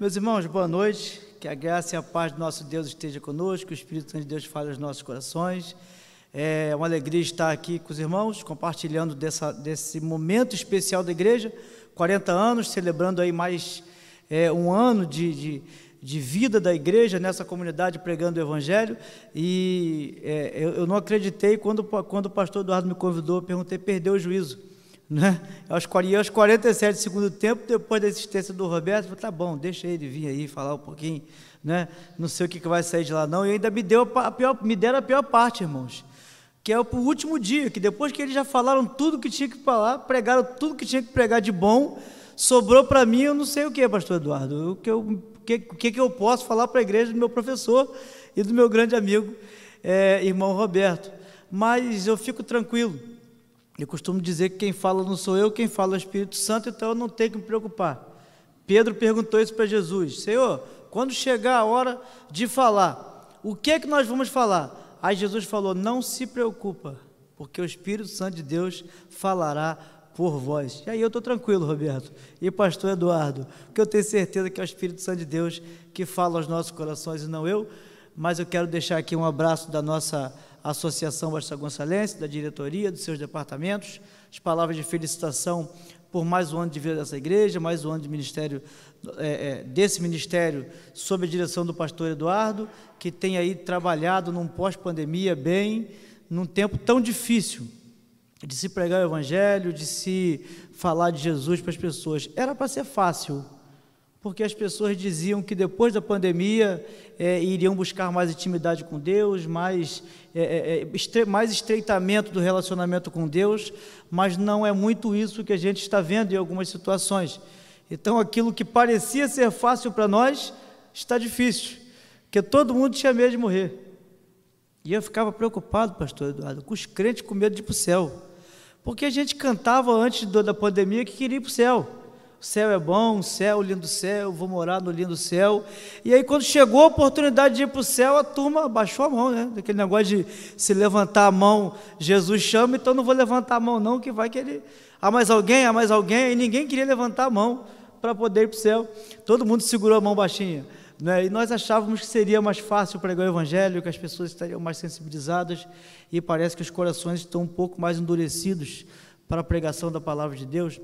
Meus irmãos, boa noite. Que a graça e a paz do nosso Deus esteja conosco, que o Espírito Santo de Deus fale aos nossos corações. É uma alegria estar aqui com os irmãos, compartilhando dessa, desse momento especial da igreja. 40 anos, celebrando aí mais é, um ano de, de, de, vida da igreja nessa comunidade pregando o Evangelho. E é, eu, eu, não acreditei quando, quando o pastor Eduardo me convidou, perguntei, perdeu o juízo. Né? Aos, aos 47 do segundo tempo, depois da existência do Roberto, tá bom, deixa ele vir aí falar um pouquinho, né? não sei o que, que vai sair de lá não, e ainda me, deu a pior, me deram a pior parte, irmãos, que é o último dia, que depois que eles já falaram tudo que tinha que falar, pregaram tudo que tinha que pregar de bom, sobrou para mim, eu não sei o que, pastor Eduardo, o que, eu, que, que, que eu posso falar para a igreja do meu professor e do meu grande amigo, é, irmão Roberto, mas eu fico tranquilo, eu costumo dizer que quem fala não sou eu, quem fala é o Espírito Santo, então eu não tenho que me preocupar. Pedro perguntou isso para Jesus: Senhor, quando chegar a hora de falar, o que é que nós vamos falar? Aí Jesus falou: Não se preocupa, porque o Espírito Santo de Deus falará por vós. E aí eu estou tranquilo, Roberto. E pastor Eduardo, porque eu tenho certeza que é o Espírito Santo de Deus que fala aos nossos corações e não eu. Mas eu quero deixar aqui um abraço da nossa Associação Basta Gonçalense, da diretoria, dos seus departamentos, as palavras de felicitação por mais um ano de vida dessa igreja, mais um ano de ministério, é, é, desse ministério, sob a direção do pastor Eduardo, que tem aí trabalhado num pós-pandemia bem, num tempo tão difícil de se pregar o evangelho, de se falar de Jesus para as pessoas. Era para ser fácil, porque as pessoas diziam que depois da pandemia é, iriam buscar mais intimidade com Deus, mais, é, é, é, estre mais estreitamento do relacionamento com Deus, mas não é muito isso que a gente está vendo em algumas situações. Então, aquilo que parecia ser fácil para nós está difícil, porque todo mundo tinha medo de morrer. E eu ficava preocupado, pastor Eduardo, com os crentes com medo de ir para o céu, porque a gente cantava antes da pandemia que queria ir para o céu. O céu é bom, o céu, lindo céu, vou morar no lindo céu. E aí, quando chegou a oportunidade de ir para o céu, a turma baixou a mão, né? Aquele negócio de se levantar a mão, Jesus chama, então não vou levantar a mão, não, que vai que ele. Há mais alguém, há mais alguém, e ninguém queria levantar a mão para poder ir para o céu. Todo mundo segurou a mão baixinha. Né? E nós achávamos que seria mais fácil pregar o Evangelho, que as pessoas estariam mais sensibilizadas, e parece que os corações estão um pouco mais endurecidos para a pregação da palavra de Deus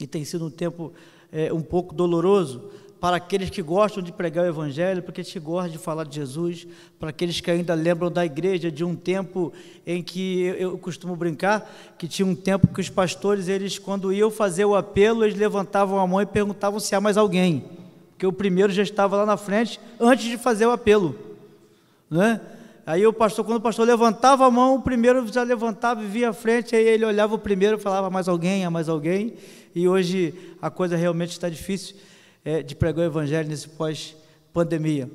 e tem sido um tempo é, um pouco doloroso para aqueles que gostam de pregar o Evangelho, para aqueles que gostam de falar de Jesus, para aqueles que ainda lembram da igreja de um tempo em que eu, costumo brincar, que tinha um tempo que os pastores, eles quando iam fazer o apelo, eles levantavam a mão e perguntavam se há mais alguém, porque o primeiro já estava lá na frente antes de fazer o apelo, né? Aí o pastor, quando o pastor levantava a mão, o primeiro já levantava e via à frente, aí ele olhava o primeiro e falava mais alguém, há mais alguém, e hoje a coisa realmente está difícil é, de pregar o evangelho nesse pós-pandemia.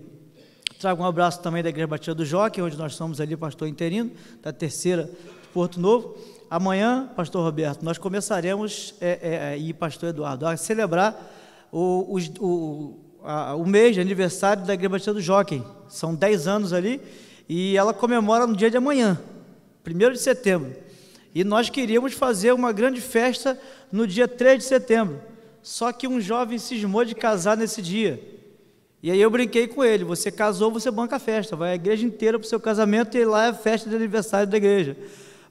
Trago um abraço também da Igreja Batista do Joque, onde nós somos ali pastor interino, da terceira de Porto Novo. Amanhã, pastor Roberto, nós começaremos, é, é, e pastor Eduardo, a celebrar o, o, o, a, o mês de aniversário da Igreja Batista do Jockey. São 10 anos ali, e ela comemora no dia de amanhã, 1 de setembro. E nós queríamos fazer uma grande festa no dia 3 de setembro. Só que um jovem cismou de casar nesse dia. E aí eu brinquei com ele: você casou, você banca a festa, vai a igreja inteira para o seu casamento e lá é a festa de aniversário da igreja.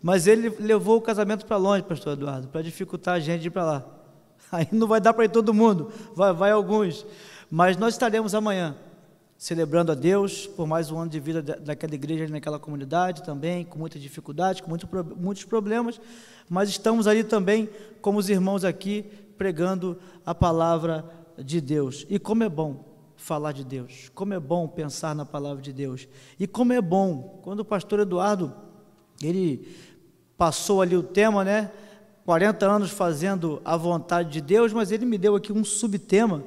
Mas ele levou o casamento para longe, pastor Eduardo, para dificultar a gente ir para lá. Aí não vai dar para ir todo mundo, vai, vai alguns. Mas nós estaremos amanhã celebrando a Deus por mais um ano de vida daquela igreja, naquela comunidade também, com muita dificuldade, com muito, muitos problemas, mas estamos ali também, como os irmãos aqui, pregando a palavra de Deus. E como é bom falar de Deus, como é bom pensar na palavra de Deus, e como é bom, quando o pastor Eduardo, ele passou ali o tema, né, 40 anos fazendo a vontade de Deus, mas ele me deu aqui um subtema,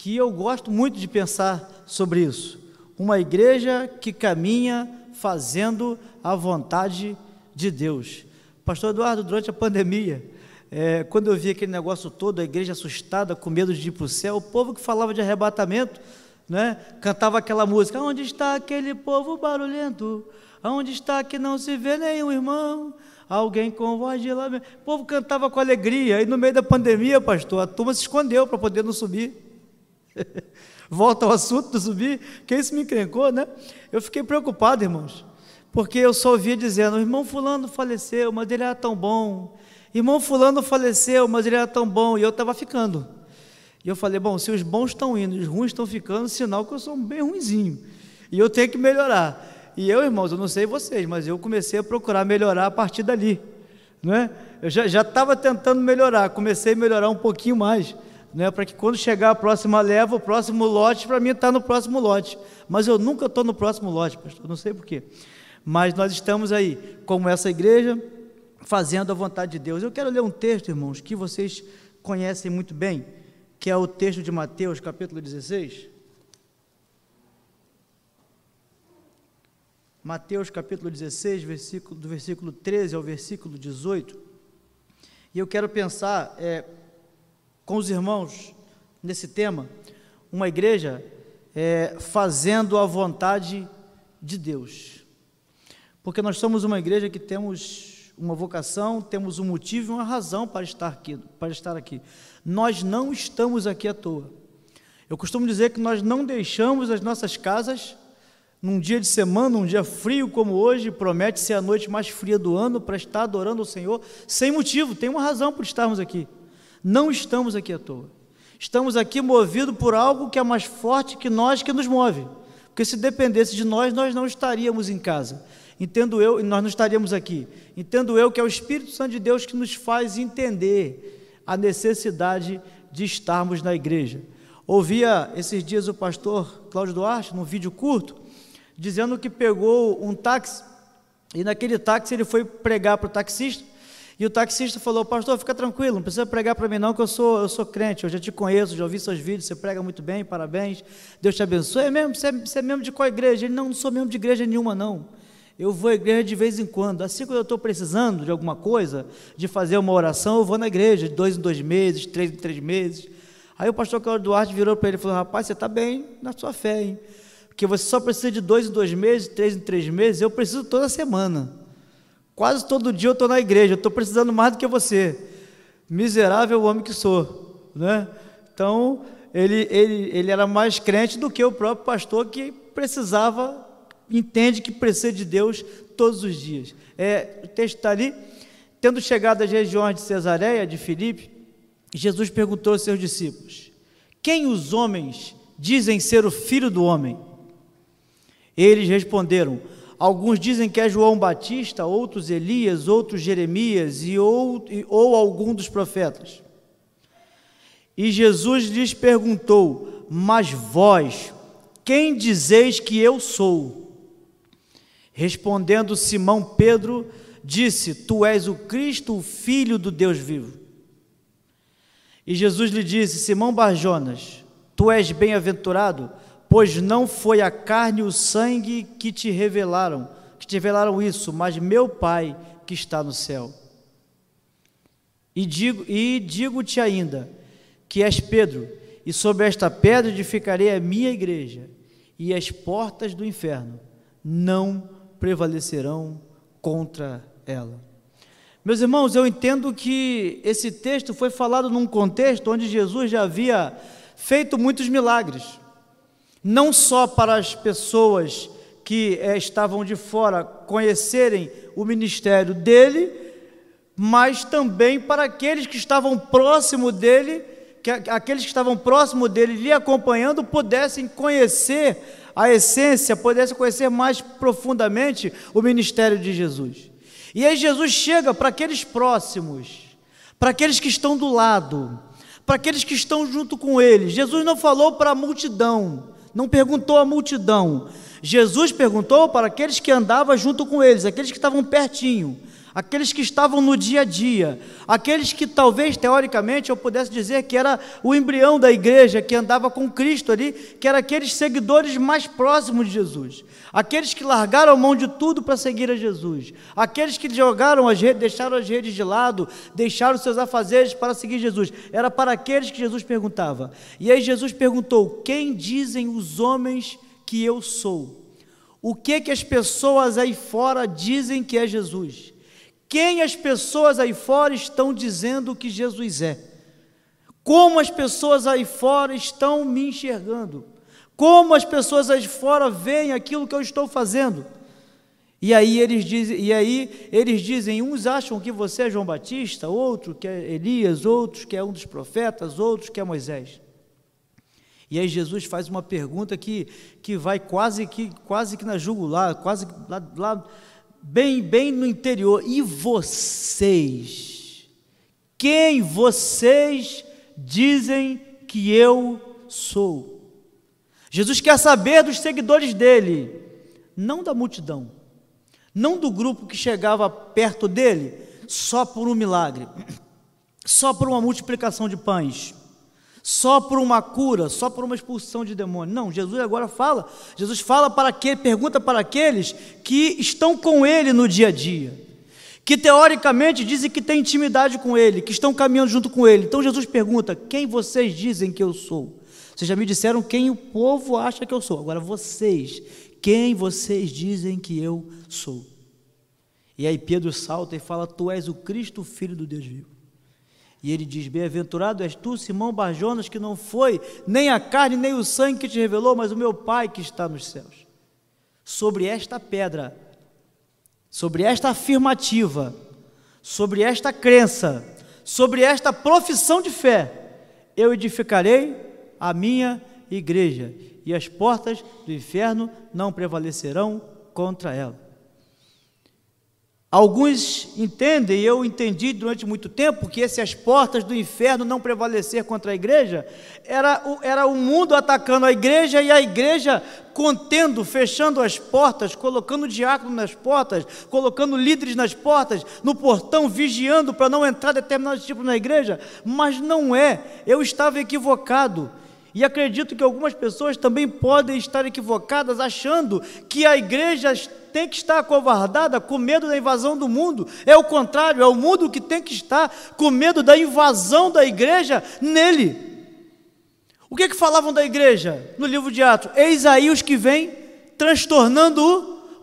que eu gosto muito de pensar sobre isso. Uma igreja que caminha fazendo a vontade de Deus. Pastor Eduardo, durante a pandemia, é, quando eu vi aquele negócio todo, a igreja assustada, com medo de ir para o céu, o povo que falava de arrebatamento, né, cantava aquela música: Onde está aquele povo barulhento? Onde está que não se vê nenhum irmão? Alguém com voz de lamento. O povo cantava com alegria, e no meio da pandemia, pastor, a turma se escondeu para poder não subir. Volta ao assunto do zumbi, que isso me encrencou, né? Eu fiquei preocupado, irmãos, porque eu só ouvia dizendo: irmão Fulano faleceu, mas ele era tão bom. Irmão Fulano faleceu, mas ele era tão bom. E eu estava ficando. E eu falei: bom, se os bons estão indo, os ruins estão ficando, sinal que eu sou bem ruinzinho. E eu tenho que melhorar. E eu, irmãos, eu não sei vocês, mas eu comecei a procurar melhorar a partir dali. Não é? Eu já estava tentando melhorar, comecei a melhorar um pouquinho mais né, para que quando chegar a próxima leva, o próximo lote, para mim está no próximo lote. Mas eu nunca estou no próximo lote, pastor, não sei porquê. Mas nós estamos aí, como essa igreja, fazendo a vontade de Deus. Eu quero ler um texto, irmãos, que vocês conhecem muito bem, que é o texto de Mateus, capítulo 16. Mateus capítulo 16, versículo, do versículo 13 ao versículo 18. E eu quero pensar é, com os irmãos nesse tema, uma igreja é, fazendo a vontade de Deus. Porque nós somos uma igreja que temos uma vocação, temos um motivo e uma razão para estar aqui. Para estar aqui. Nós não estamos aqui à toa. Eu costumo dizer que nós não deixamos as nossas casas num dia de semana, um dia frio como hoje, promete ser a noite mais fria do ano para estar adorando o Senhor, sem motivo, tem uma razão por estarmos aqui. Não estamos aqui à toa. Estamos aqui movidos por algo que é mais forte que nós que nos move. Porque se dependesse de nós, nós não estaríamos em casa. Entendo eu, e nós não estaríamos aqui. Entendo eu que é o Espírito Santo de Deus que nos faz entender a necessidade de estarmos na igreja. Ouvia esses dias o pastor Cláudio Duarte, num vídeo curto, dizendo que pegou um táxi e naquele táxi ele foi pregar para o taxista e o taxista falou: Pastor, fica tranquilo, não precisa pregar para mim, não, que eu sou, eu sou crente, eu já te conheço, já ouvi seus vídeos, você prega muito bem, parabéns, Deus te abençoe. É mesmo? Você é, você é membro de qual igreja? Ele: Não, não sou membro de igreja nenhuma, não. Eu vou à igreja de vez em quando. Assim, quando eu estou precisando de alguma coisa, de fazer uma oração, eu vou na igreja, de dois em dois meses, três em três meses. Aí o pastor Cláudio Duarte virou para ele e falou: Rapaz, você está bem na sua fé, hein? Porque você só precisa de dois em dois meses, três em três meses, eu preciso toda semana. Quase todo dia eu estou na igreja, estou precisando mais do que você. Miserável homem que sou. Né? Então, ele, ele, ele era mais crente do que o próprio pastor que precisava, entende que precisa de Deus todos os dias. É, o texto está ali. Tendo chegado às regiões de Cesareia, de Filipe, Jesus perguntou aos seus discípulos: Quem os homens dizem ser o filho do homem? Eles responderam: Alguns dizem que é João Batista, outros Elias, outros Jeremias e ou, ou algum dos profetas. E Jesus lhes perguntou: Mas vós, quem dizeis que eu sou? Respondendo Simão Pedro, disse: Tu és o Cristo, o Filho do Deus vivo. E Jesus lhe disse: Simão Barjonas, tu és bem-aventurado pois não foi a carne e o sangue que te revelaram, que te revelaram isso, mas meu Pai que está no céu. E digo e digo-te ainda que és Pedro, e sobre esta pedra edificarei a minha igreja, e as portas do inferno não prevalecerão contra ela. Meus irmãos, eu entendo que esse texto foi falado num contexto onde Jesus já havia feito muitos milagres não só para as pessoas que é, estavam de fora conhecerem o ministério dele, mas também para aqueles que estavam próximo dele, que aqueles que estavam próximo dele, lhe acompanhando, pudessem conhecer a essência, pudessem conhecer mais profundamente o ministério de Jesus. E aí Jesus chega para aqueles próximos, para aqueles que estão do lado, para aqueles que estão junto com ele. Jesus não falou para a multidão, não perguntou à multidão. Jesus perguntou para aqueles que andavam junto com eles, aqueles que estavam pertinho, aqueles que estavam no dia a dia, aqueles que talvez teoricamente eu pudesse dizer que era o embrião da igreja que andava com Cristo ali, que eram aqueles seguidores mais próximos de Jesus, aqueles que largaram a mão de tudo para seguir a Jesus, aqueles que jogaram as redes, deixaram as redes de lado, deixaram seus afazeres para seguir Jesus. Era para aqueles que Jesus perguntava. E aí Jesus perguntou: "Quem dizem os homens que eu sou?" O que que as pessoas aí fora dizem que é Jesus? Quem as pessoas aí fora estão dizendo que Jesus é? Como as pessoas aí fora estão me enxergando? Como as pessoas aí fora veem aquilo que eu estou fazendo? E aí eles dizem, e aí eles dizem, uns acham que você é João Batista, outro que é Elias, outros que é um dos profetas, outros que é Moisés. E aí Jesus faz uma pergunta que, que vai quase que quase que na jugular, quase lá, lá bem bem no interior. E vocês? Quem vocês dizem que eu sou? Jesus quer saber dos seguidores dele, não da multidão não do grupo que chegava perto dele só por um milagre, só por uma multiplicação de pães, só por uma cura, só por uma expulsão de demônio. Não, Jesus agora fala, Jesus fala para que pergunta para aqueles que estão com ele no dia a dia, que teoricamente dizem que têm intimidade com ele, que estão caminhando junto com ele. Então Jesus pergunta: "Quem vocês dizem que eu sou?" Vocês já me disseram quem o povo acha que eu sou. Agora vocês, quem vocês dizem que eu sou? E aí Pedro salta e fala: Tu és o Cristo, filho do Deus vivo. E ele diz: Bem-aventurado és tu, Simão Barjonas, que não foi nem a carne nem o sangue que te revelou, mas o meu Pai que está nos céus. Sobre esta pedra, sobre esta afirmativa, sobre esta crença, sobre esta profissão de fé, eu edificarei a minha igreja, e as portas do inferno não prevalecerão contra ela. Alguns entendem, e eu entendi durante muito tempo, que se as portas do inferno não prevalecer contra a igreja, era o, era o mundo atacando a igreja e a igreja contendo, fechando as portas, colocando diácono nas portas, colocando líderes nas portas, no portão, vigiando para não entrar determinados tipos na igreja. Mas não é, eu estava equivocado. E acredito que algumas pessoas também podem estar equivocadas, achando que a igreja tem que estar acovardada com medo da invasão do mundo. É o contrário, é o mundo que tem que estar com medo da invasão da igreja nele. O que, que falavam da igreja no livro de Atos? Eis aí os que vêm transtornando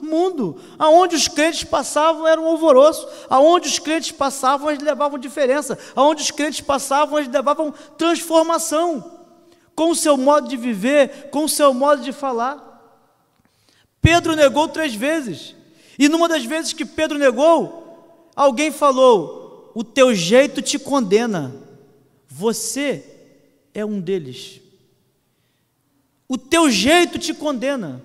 o mundo. Aonde os crentes passavam era um alvoroço. Aonde os crentes passavam, eles levavam diferença. Aonde os crentes passavam, eles levavam transformação com o seu modo de viver, com o seu modo de falar. Pedro negou três vezes, e numa das vezes que Pedro negou, alguém falou: O teu jeito te condena, você é um deles. O teu jeito te condena.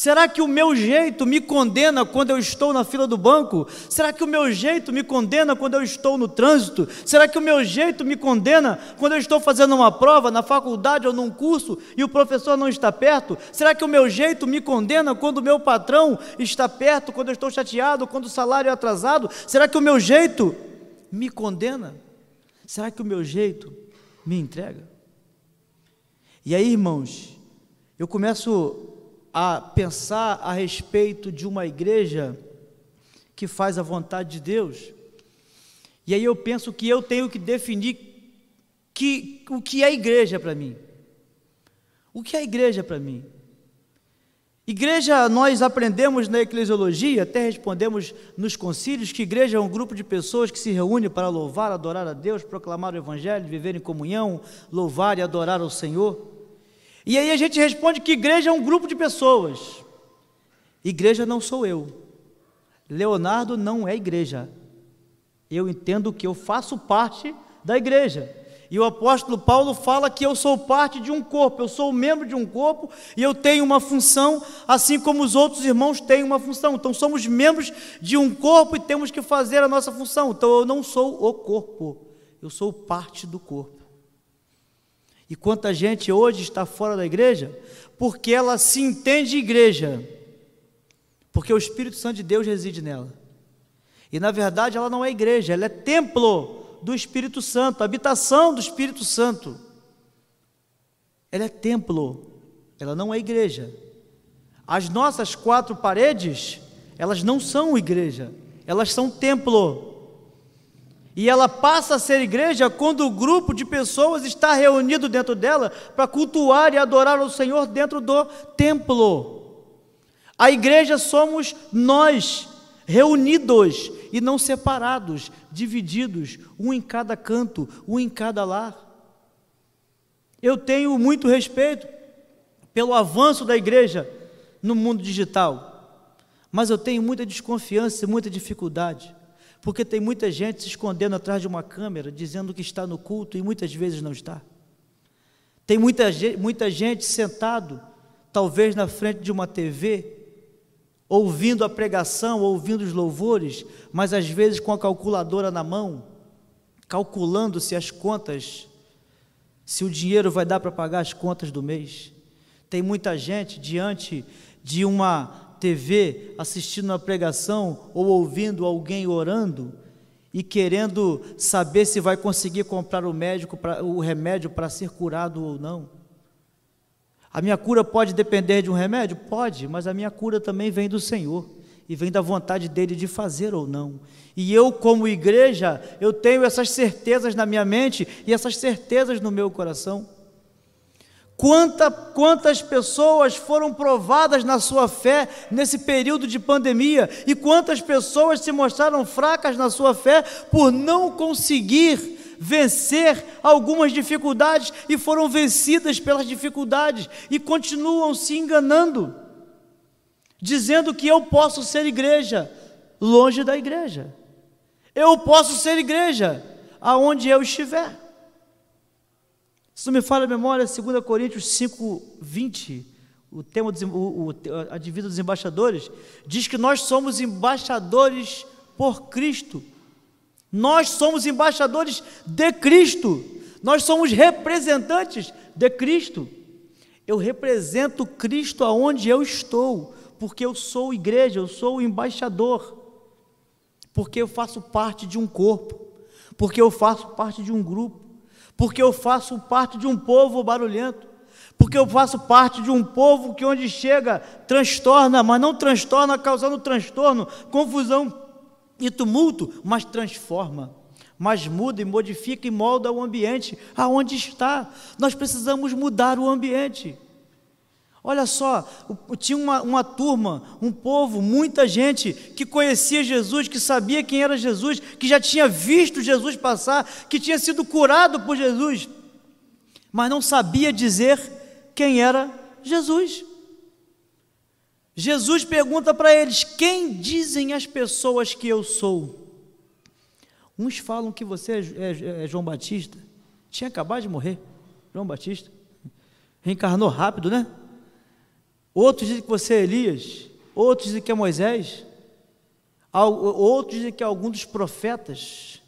Será que o meu jeito me condena quando eu estou na fila do banco? Será que o meu jeito me condena quando eu estou no trânsito? Será que o meu jeito me condena quando eu estou fazendo uma prova na faculdade ou num curso e o professor não está perto? Será que o meu jeito me condena quando o meu patrão está perto, quando eu estou chateado, quando o salário é atrasado? Será que o meu jeito me condena? Será que o meu jeito me entrega? E aí, irmãos, eu começo a pensar a respeito de uma igreja que faz a vontade de Deus. E aí eu penso que eu tenho que definir que, o que é igreja para mim. O que é igreja para mim? Igreja, nós aprendemos na eclesiologia, até respondemos nos concílios, que igreja é um grupo de pessoas que se reúne para louvar, adorar a Deus, proclamar o Evangelho, viver em comunhão, louvar e adorar ao Senhor. E aí a gente responde que igreja é um grupo de pessoas. Igreja não sou eu. Leonardo não é igreja. Eu entendo que eu faço parte da igreja. E o apóstolo Paulo fala que eu sou parte de um corpo, eu sou membro de um corpo e eu tenho uma função, assim como os outros irmãos têm uma função. Então somos membros de um corpo e temos que fazer a nossa função. Então eu não sou o corpo, eu sou parte do corpo. E quanta gente hoje está fora da igreja porque ela se entende igreja, porque o Espírito Santo de Deus reside nela. E na verdade ela não é igreja, ela é templo do Espírito Santo, habitação do Espírito Santo. Ela é templo, ela não é igreja. As nossas quatro paredes, elas não são igreja, elas são templo. E ela passa a ser igreja quando o grupo de pessoas está reunido dentro dela para cultuar e adorar o Senhor dentro do templo. A igreja somos nós, reunidos e não separados, divididos, um em cada canto, um em cada lar. Eu tenho muito respeito pelo avanço da igreja no mundo digital, mas eu tenho muita desconfiança e muita dificuldade, porque tem muita gente se escondendo atrás de uma câmera, dizendo que está no culto e muitas vezes não está. Tem muita, muita gente sentado, talvez na frente de uma TV, ouvindo a pregação, ouvindo os louvores, mas às vezes com a calculadora na mão, calculando se as contas se o dinheiro vai dar para pagar as contas do mês. Tem muita gente diante de uma TV assistindo uma pregação ou ouvindo alguém orando e querendo saber se vai conseguir comprar o médico pra, o remédio para ser curado ou não. A minha cura pode depender de um remédio? Pode, mas a minha cura também vem do Senhor e vem da vontade dele de fazer ou não. E eu, como igreja, eu tenho essas certezas na minha mente e essas certezas no meu coração. Quanta, quantas pessoas foram provadas na sua fé nesse período de pandemia e quantas pessoas se mostraram fracas na sua fé por não conseguir vencer algumas dificuldades e foram vencidas pelas dificuldades e continuam se enganando dizendo que eu posso ser igreja longe da igreja. Eu posso ser igreja aonde eu estiver. Se não me falha a memória, 2 Coríntios 5, 20, o tema dos, o, a divisa dos embaixadores, diz que nós somos embaixadores por Cristo. Nós somos embaixadores de Cristo. Nós somos representantes de Cristo. Eu represento Cristo aonde eu estou porque eu sou igreja, eu sou embaixador, porque eu faço parte de um corpo, porque eu faço parte de um grupo, porque eu faço parte de um povo barulhento, porque eu faço parte de um povo que onde chega transtorna, mas não transtorna causando transtorno, confusão e tumulto, mas transforma mas muda e modifica e molda o ambiente aonde está. Nós precisamos mudar o ambiente. Olha só, tinha uma, uma, turma, um povo, muita gente que conhecia Jesus, que sabia quem era Jesus, que já tinha visto Jesus passar, que tinha sido curado por Jesus, mas não sabia dizer quem era Jesus. Jesus pergunta para eles: Quem dizem as pessoas que eu sou? Uns falam que você é, é, é João Batista, tinha acabado de morrer, João Batista, reencarnou rápido, né? Outros dizem que você é Elias, outros dizem que é Moisés, outros dizem que é algum dos profetas.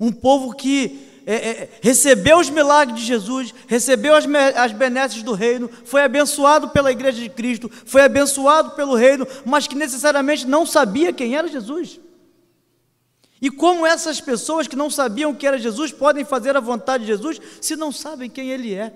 Um povo que é, é, recebeu os milagres de Jesus, recebeu as, as benesses do reino, foi abençoado pela igreja de Cristo, foi abençoado pelo reino, mas que necessariamente não sabia quem era Jesus. E como essas pessoas que não sabiam quem era Jesus podem fazer a vontade de Jesus se não sabem quem ele é?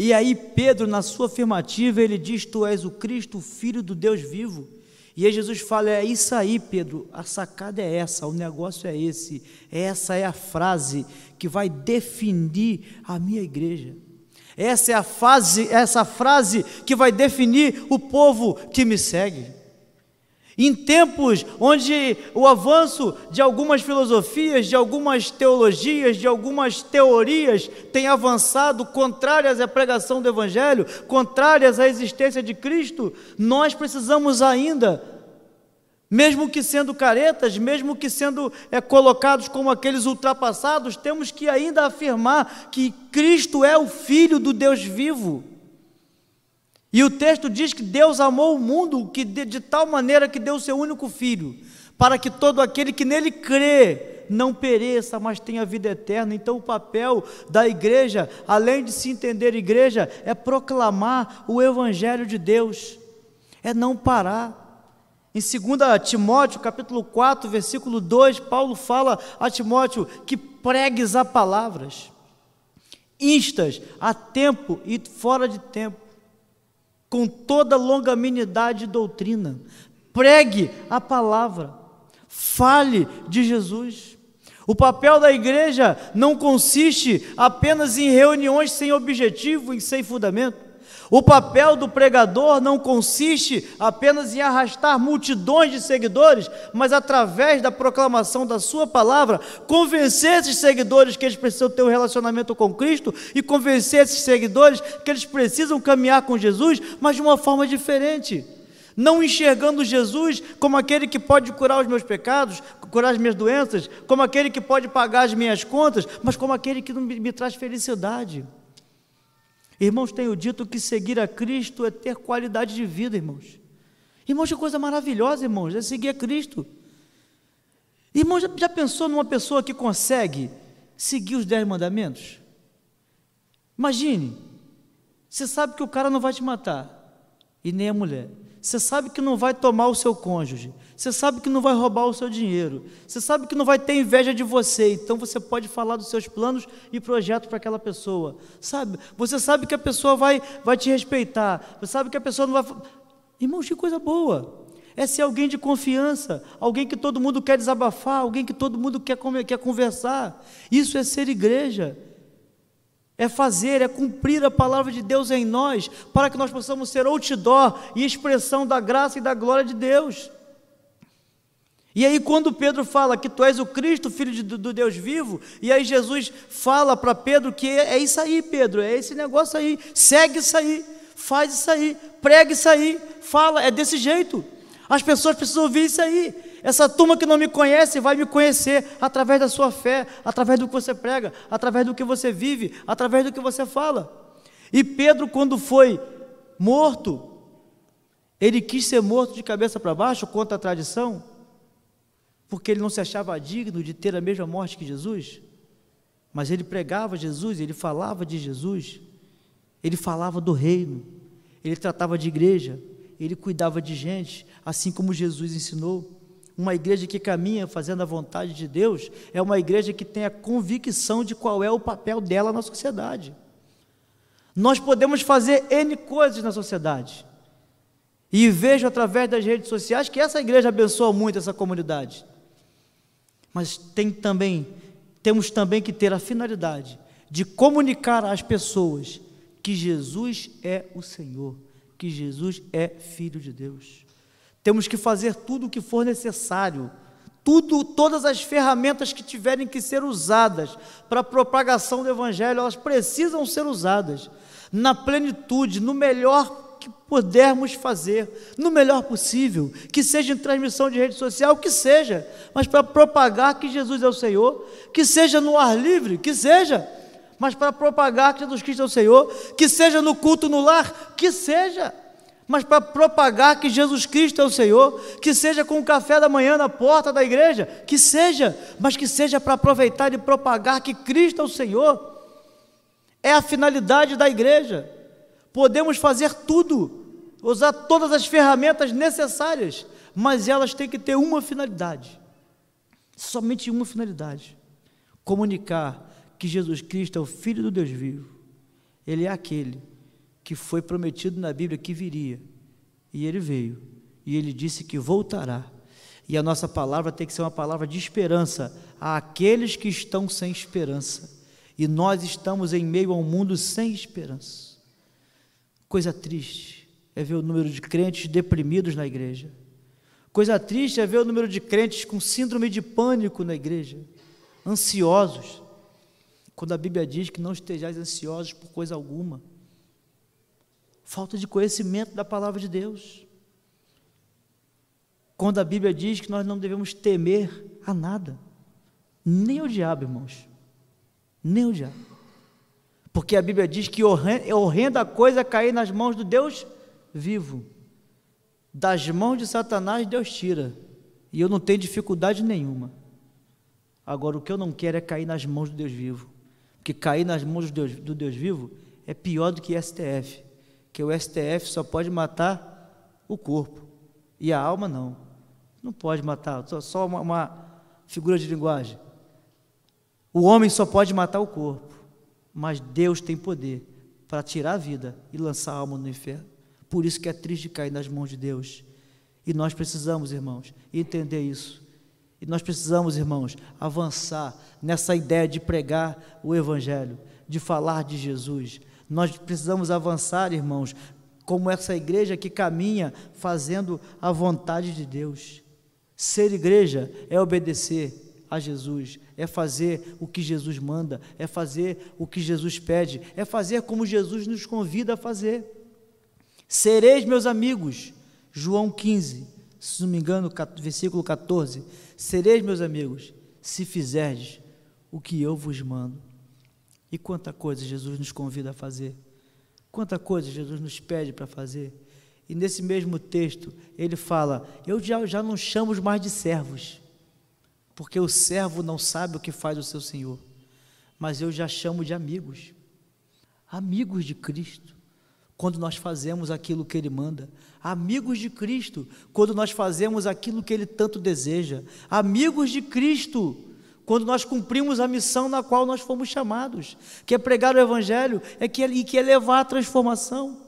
E aí Pedro, na sua afirmativa, ele diz: Tu és o Cristo, Filho do Deus vivo. E aí Jesus fala: É isso aí, Pedro, a sacada é essa, o negócio é esse. Essa é a frase que vai definir a minha igreja. Essa é a fase, essa frase que vai definir o povo que me segue. Em tempos onde o avanço de algumas filosofias, de algumas teologias, de algumas teorias tem avançado contrárias à pregação do Evangelho, contrárias à existência de Cristo, nós precisamos ainda, mesmo que sendo caretas, mesmo que sendo é, colocados como aqueles ultrapassados, temos que ainda afirmar que Cristo é o Filho do Deus vivo. E o texto diz que Deus amou o mundo que de, de tal maneira que deu o seu único filho, para que todo aquele que nele crê não pereça, mas tenha vida eterna. Então, o papel da igreja, além de se entender igreja, é proclamar o evangelho de Deus, é não parar. Em 2 Timóteo, capítulo 4, versículo 2, Paulo fala a Timóteo que pregues a palavras, instas a tempo e fora de tempo com toda longanimidade e doutrina. Pregue a palavra, fale de Jesus. O papel da igreja não consiste apenas em reuniões sem objetivo e sem fundamento. O papel do pregador não consiste apenas em arrastar multidões de seguidores, mas através da proclamação da sua palavra, convencer esses seguidores que eles precisam ter um relacionamento com Cristo e convencer esses seguidores que eles precisam caminhar com Jesus, mas de uma forma diferente. Não enxergando Jesus como aquele que pode curar os meus pecados, curar as minhas doenças, como aquele que pode pagar as minhas contas, mas como aquele que me, traz felicidade. Irmãos, tenho dito que seguir a Cristo é ter qualidade de vida, irmãos. Irmãos, que coisa maravilhosa, irmãos, é seguir a Cristo. Irmão, já, já pensou numa pessoa que consegue seguir os dez mandamentos? Imagine, você sabe que o cara não vai te matar, e nem a mulher. Você sabe que não vai tomar o seu cônjuge. Você sabe que não vai roubar o seu dinheiro. Você sabe que não vai ter inveja de você. Então você pode falar dos seus planos e projetos para aquela pessoa. Sabe? Você sabe que a pessoa vai, vai te respeitar. Você sabe que a pessoa não vai. Irmãos, que coisa boa. É ser alguém de confiança, alguém que todo mundo quer desabafar, alguém que todo mundo quer, quer conversar. Isso é ser igreja é fazer, é cumprir a palavra de Deus em nós, para que nós possamos ser outdoor e expressão da graça e da glória de Deus. E aí, quando Pedro fala que tu és o Cristo, filho de, do Deus vivo, e aí Jesus fala para Pedro que é, é isso aí, Pedro, é esse negócio aí, segue isso aí, faz isso aí, prega isso aí, fala, é desse jeito. As pessoas precisam ouvir isso aí. Essa turma que não me conhece vai me conhecer através da sua fé, através do que você prega, através do que você vive, através do que você fala. E Pedro, quando foi morto, ele quis ser morto de cabeça para baixo, contra a tradição, porque ele não se achava digno de ter a mesma morte que Jesus. Mas ele pregava Jesus, ele falava de Jesus, ele falava do reino, ele tratava de igreja, ele cuidava de gente, assim como Jesus ensinou. Uma igreja que caminha fazendo a vontade de Deus é uma igreja que tem a convicção de qual é o papel dela na sociedade. Nós podemos fazer N coisas na sociedade. E vejo através das redes sociais que essa igreja abençoa muito essa comunidade. Mas tem também, temos também que ter a finalidade de comunicar às pessoas que Jesus é o Senhor, que Jesus é filho de Deus. Temos que fazer tudo o que for necessário, tudo, todas as ferramentas que tiverem que ser usadas para a propagação do Evangelho, elas precisam ser usadas na plenitude, no melhor que pudermos fazer, no melhor possível, que seja em transmissão de rede social, que seja, mas para propagar que Jesus é o Senhor, que seja no ar livre, que seja, mas para propagar que Jesus Cristo é o Senhor, que seja no culto no lar, que seja mas para propagar que Jesus Cristo é o Senhor, que seja com o café da manhã na porta da igreja, que seja, mas que seja para aproveitar e propagar que Cristo é o Senhor. É a finalidade da igreja. Podemos fazer tudo, usar todas as ferramentas necessárias, mas elas têm que ter uma finalidade. Somente uma finalidade: comunicar que Jesus Cristo é o Filho do Deus vivo. Ele é aquele que foi prometido na Bíblia que viria. E ele veio. E ele disse que voltará. E a nossa palavra tem que ser uma palavra de esperança àqueles que estão sem esperança. E nós estamos em meio a um mundo sem esperança. Coisa triste é ver o número de crentes deprimidos na igreja. Coisa triste é ver o número de crentes com síndrome de pânico na igreja, ansiosos. Quando a Bíblia diz que não estejais ansiosos por coisa alguma. Falta de conhecimento da palavra de Deus. Quando a Bíblia diz que nós não devemos temer a nada, nem o diabo, irmãos, nem o diabo. Porque a Bíblia diz que é horrenda coisa cair nas mãos do Deus vivo. Das mãos de Satanás, Deus tira. E eu não tenho dificuldade nenhuma. Agora, o que eu não quero é cair nas mãos do Deus vivo. Porque cair nas mãos do Deus, do Deus vivo é pior do que STF que o STF só pode matar o corpo e a alma não. Não pode matar, só uma, uma figura de linguagem. O homem só pode matar o corpo, mas Deus tem poder para tirar a vida e lançar a alma no inferno. Por isso que é triste cair nas mãos de Deus. E nós precisamos, irmãos, entender isso. E nós precisamos, irmãos, avançar nessa ideia de pregar o Evangelho, de falar de Jesus, Nós precisamos avançar, irmãos, como essa igreja que caminha fazendo a vontade de Deus. Ser igreja é obedecer a Jesus, é fazer o que Jesus manda, é fazer o que Jesus pede, é fazer como Jesus nos convida a fazer. Sereis meus amigos, João 15, se não me engano, versículo 14. Sereis meus amigos, se fizerdes o que eu vos mando. E quanta coisa Jesus nos convida a fazer. Quanta coisa Jesus nos pede para fazer. E nesse mesmo texto, ele fala: Eu já, já não chamo mais de servos, porque o servo não sabe o que faz o seu senhor, mas eu já chamo de amigos, amigos de Cristo, quando nós fazemos aquilo que Ele manda, amigos de Cristo, quando nós fazemos aquilo que Ele tanto deseja, amigos de Cristo, quando nós cumprimos a missão na qual nós fomos chamados, que é pregar o Evangelho é que, e que é levar a transformação.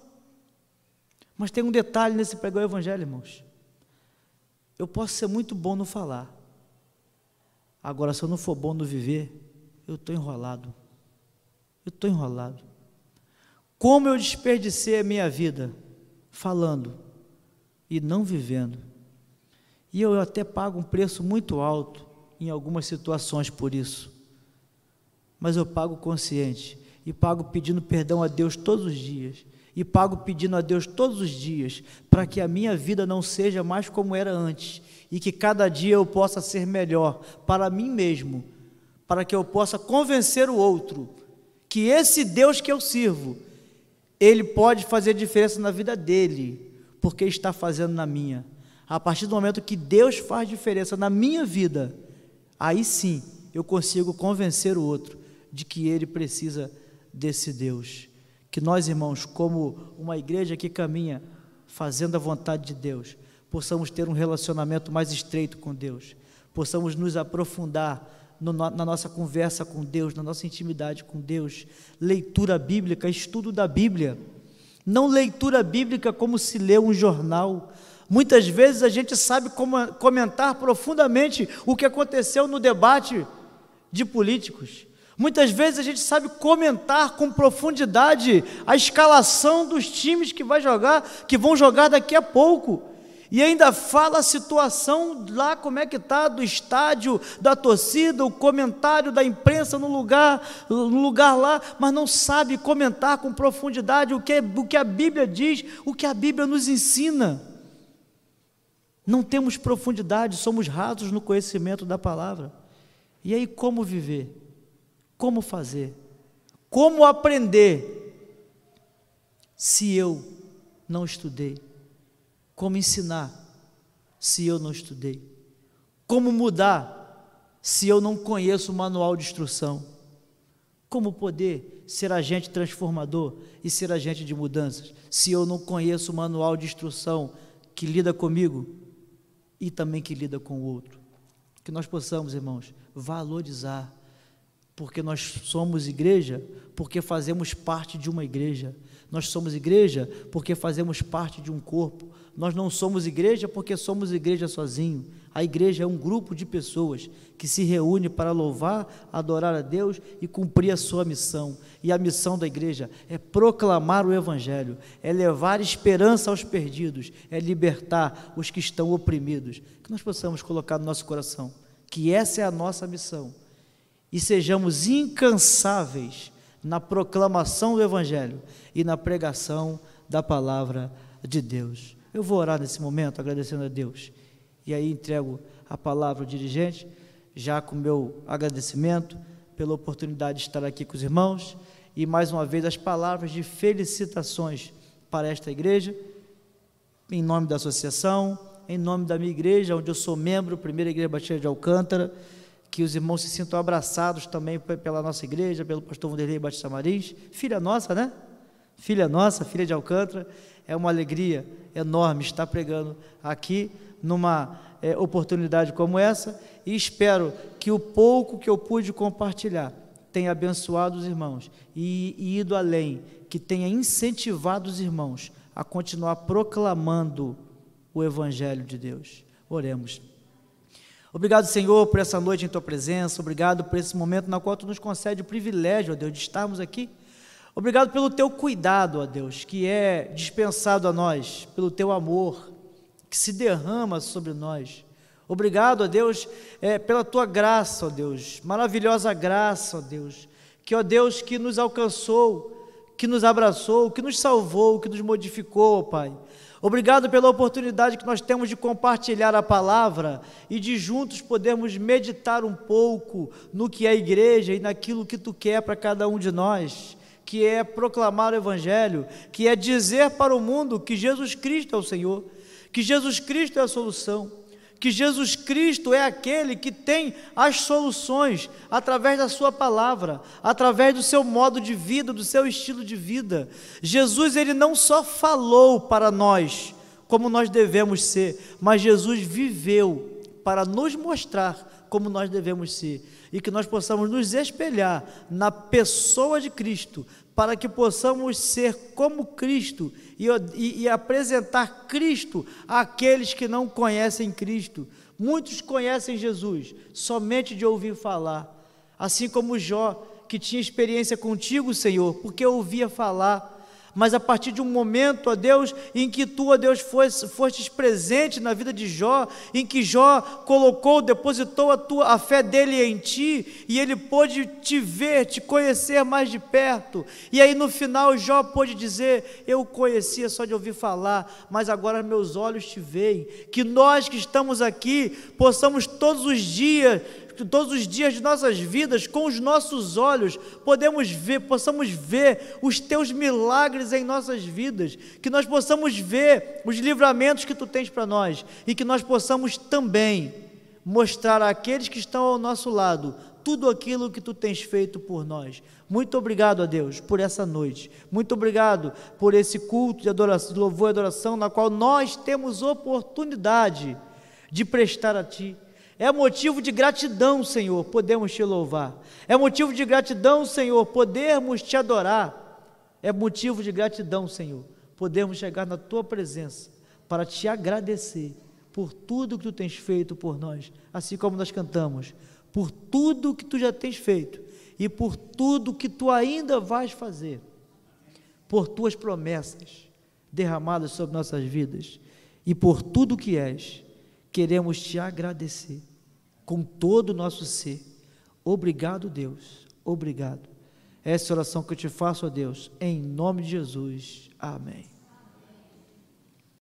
Mas tem um detalhe nesse pregar o Evangelho, irmãos. Eu posso ser muito bom no falar, agora se eu não for bom no viver, eu estou enrolado. Eu estou enrolado. Como eu desperdicei a minha vida falando e não vivendo. E eu até pago um preço muito alto em algumas situações por isso. Mas eu pago consciente e pago pedindo perdão a Deus todos os dias. E pago pedindo a Deus todos os dias para que a minha vida não seja mais como era antes e que cada dia eu possa ser melhor para mim mesmo, para que eu possa convencer o outro que esse Deus que eu sirvo, ele pode fazer diferença na vida dele, porque está fazendo na minha. A partir do momento que Deus faz diferença na minha vida, aí sim eu consigo convencer o outro de que ele precisa desse Deus. Que nós, irmãos, como uma igreja que caminha fazendo a vontade de Deus, possamos ter um relacionamento mais estreito com Deus, possamos nos aprofundar no, na nossa conversa com Deus, na nossa intimidade com Deus, leitura bíblica, estudo da Bíblia. Não leitura bíblica como se lê um jornal, Muitas vezes a gente sabe comentar profundamente o que aconteceu no debate de políticos. Muitas vezes a gente sabe comentar com profundidade a escalação dos times que vai jogar, que vão jogar daqui a pouco. E ainda fala a situação lá, como é que está, do estádio, da torcida, o comentário da imprensa no lugar, no lugar lá, mas não sabe comentar com profundidade o que, o que a Bíblia diz, o que a Bíblia nos ensina. Não temos profundidade, somos rasos no conhecimento da palavra. E aí, como viver? Como fazer? Como aprender? Se eu não estudei. Como ensinar? Se eu não estudei. Como mudar? Se eu não conheço o manual de instrução. Como poder ser agente transformador e ser agente de mudanças, se eu não conheço o manual de instrução que lida comigo? E também que lida com o outro. Que nós possamos, irmãos, valorizar, porque nós somos igreja, porque fazemos parte de uma igreja. Nós somos igreja porque fazemos parte de um corpo. Nós não somos igreja porque somos igreja sozinho. A igreja é um grupo de pessoas que se reúne para louvar, adorar a Deus e cumprir a sua missão. E a missão da igreja é proclamar o Evangelho, é levar esperança aos perdidos, é libertar os que estão oprimidos. Que nós possamos colocar no nosso coração que essa é a nossa missão e sejamos incansáveis na proclamação do Evangelho e na pregação da palavra de Deus. Eu vou orar nesse momento agradecendo a Deus. E aí entrego a palavra ao dirigente, já com meu agradecimento pela oportunidade de estar aqui com os irmãos. E mais uma vez as palavras de felicitações para esta igreja, em nome da associação, em nome da minha igreja, onde eu sou membro, Primeira Igreja Batista de Alcântara, que os irmãos se sintam abraçados também pela nossa igreja, pelo pastor Vanderlei Batista Marins, filha nossa, né? Filha nossa, filha de Alcântara, é uma alegria enorme estar pregando aqui numa é, oportunidade como essa e espero que o pouco que eu pude compartilhar tenha abençoado os irmãos e, e ido além, que tenha incentivado os irmãos a continuar proclamando o Evangelho de Deus. Oremos. Obrigado, Senhor, por essa noite em tua presença, obrigado por esse momento na qual tu nos concede o privilégio, ó Deus, de estarmos aqui Obrigado pelo teu cuidado, ó Deus, que é dispensado a nós, pelo teu amor que se derrama sobre nós. Obrigado, ó Deus, é, pela tua graça, ó Deus, maravilhosa graça, ó Deus, que, ó Deus, que nos alcançou, que nos abraçou, que nos salvou, que nos modificou, ó Pai. Obrigado pela oportunidade que nós temos de compartilhar a palavra e de juntos podermos meditar um pouco no que é a igreja e naquilo que tu quer para cada um de nós, que é proclamar o evangelho, que é dizer para o mundo que Jesus Cristo é o Senhor, que Jesus Cristo é a solução que Jesus Cristo é aquele que tem as soluções através da Sua palavra, através do seu modo de vida, do seu estilo de vida. Jesus, ele não só falou para nós como nós devemos ser, mas Jesus viveu para nos mostrar como nós devemos ser e que nós possamos nos espelhar na pessoa de Cristo, para que possamos ser como Cristo e, e, e, apresentar Cristo àqueles que não conhecem Cristo. Muitos conhecem Jesus somente de ouvir falar, assim como Jó, que tinha experiência contigo, Senhor, porque ouvia falar mas a partir de um momento, ó Deus, em que tu, ó Deus, foste, fostes presente na vida de Jó, em que Jó colocou, depositou a, tua, a fé dele em ti, e ele pôde te ver, te conhecer mais de perto, e aí no final Jó pôde dizer: Eu conhecia só de ouvir falar, mas agora meus olhos te veem. Que nós que estamos aqui possamos todos os dias todos os dias de nossas vidas, com os nossos olhos, podemos ver, possamos ver os teus milagres em nossas vidas, que nós possamos ver os livramentos que tu tens para nós e que nós possamos também mostrar àqueles que estão ao nosso lado tudo aquilo que tu tens feito por nós. Muito obrigado a Deus por essa noite. Muito obrigado por esse culto de adoração, de louvor e adoração na qual nós temos oportunidade de prestar a ti é motivo de gratidão, Senhor, podemos te louvar. É motivo de gratidão, Senhor, podermos te adorar. É motivo de gratidão, Senhor, podermos chegar na tua presença para te agradecer por tudo que tu tens feito por nós, assim como nós cantamos, por tudo que tu já tens feito e por tudo que tu ainda vais fazer, por tuas promessas derramadas sobre nossas vidas e por tudo que és, queremos te agradecer com todo o nosso ser. Obrigado, Deus. Obrigado. Essa é oração que eu te faço, ó Deus, em nome de Jesus. Amém.